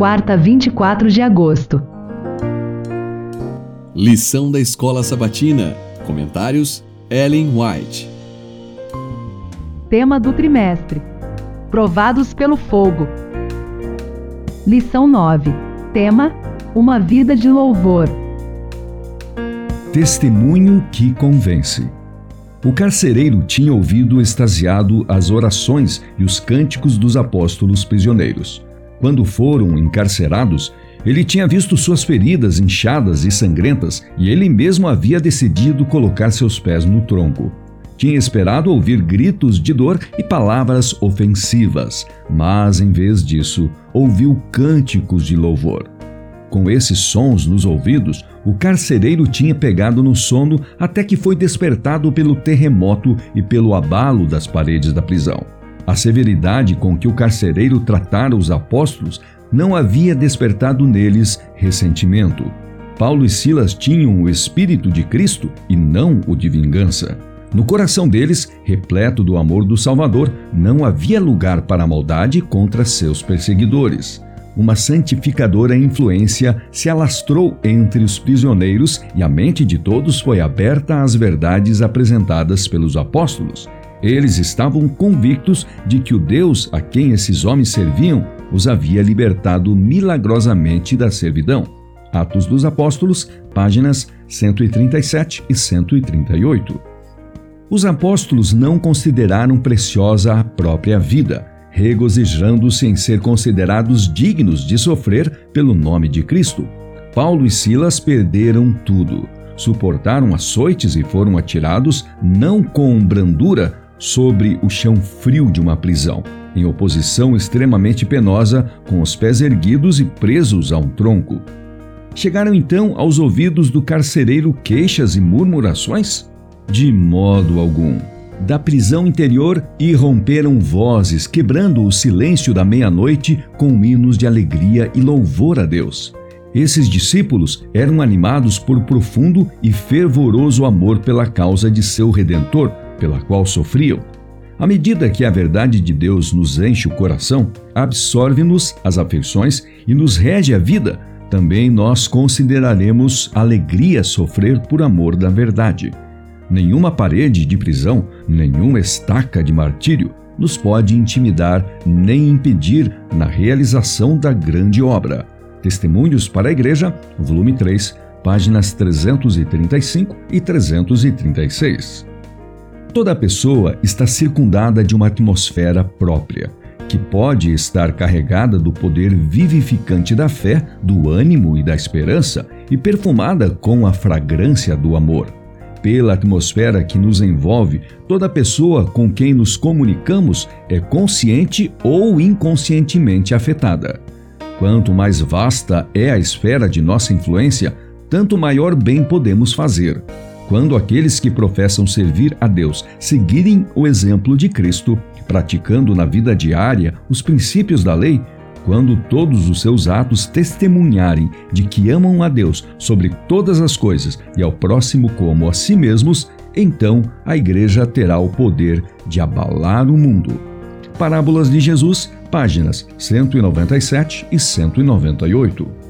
quarta, 24 de agosto. Lição da Escola Sabatina. Comentários: Ellen White. Tema do trimestre: Provados pelo fogo. Lição 9. Tema: Uma vida de louvor. Testemunho que convence. O carcereiro tinha ouvido extasiado as orações e os cânticos dos apóstolos prisioneiros. Quando foram encarcerados, ele tinha visto suas feridas inchadas e sangrentas e ele mesmo havia decidido colocar seus pés no tronco. Tinha esperado ouvir gritos de dor e palavras ofensivas, mas em vez disso, ouviu cânticos de louvor. Com esses sons nos ouvidos, o carcereiro tinha pegado no sono até que foi despertado pelo terremoto e pelo abalo das paredes da prisão. A severidade com que o carcereiro tratara os apóstolos não havia despertado neles ressentimento. Paulo e Silas tinham o espírito de Cristo e não o de vingança. No coração deles, repleto do amor do Salvador, não havia lugar para a maldade contra seus perseguidores uma santificadora influência se alastrou entre os prisioneiros e a mente de todos foi aberta às verdades apresentadas pelos apóstolos. Eles estavam convictos de que o Deus a quem esses homens serviam os havia libertado milagrosamente da servidão. Atos dos Apóstolos, páginas 137 e 138. Os apóstolos não consideraram preciosa a própria vida regozijando-se em ser considerados dignos de sofrer pelo nome de Cristo. Paulo e Silas perderam tudo. Suportaram açoites e foram atirados, não com brandura, sobre o chão frio de uma prisão, em oposição extremamente penosa, com os pés erguidos e presos a um tronco. Chegaram então aos ouvidos do carcereiro queixas e murmurações? De modo algum. Da prisão interior irromperam vozes, quebrando o silêncio da meia-noite com hinos de alegria e louvor a Deus. Esses discípulos eram animados por profundo e fervoroso amor pela causa de seu Redentor, pela qual sofriam. À medida que a verdade de Deus nos enche o coração, absorve-nos as afeições e nos rege a vida, também nós consideraremos alegria sofrer por amor da verdade. Nenhuma parede de prisão, nenhuma estaca de martírio nos pode intimidar nem impedir na realização da grande obra. Testemunhos para a Igreja, volume 3, páginas 335 e 336. Toda pessoa está circundada de uma atmosfera própria, que pode estar carregada do poder vivificante da fé, do ânimo e da esperança e perfumada com a fragrância do amor pela atmosfera que nos envolve, toda pessoa com quem nos comunicamos é consciente ou inconscientemente afetada. Quanto mais vasta é a esfera de nossa influência, tanto maior bem podemos fazer. Quando aqueles que professam servir a Deus seguirem o exemplo de Cristo, praticando na vida diária os princípios da lei, quando todos os seus atos testemunharem de que amam a Deus sobre todas as coisas e ao próximo como a si mesmos, então a igreja terá o poder de abalar o mundo. Parábolas de Jesus, páginas 197 e 198.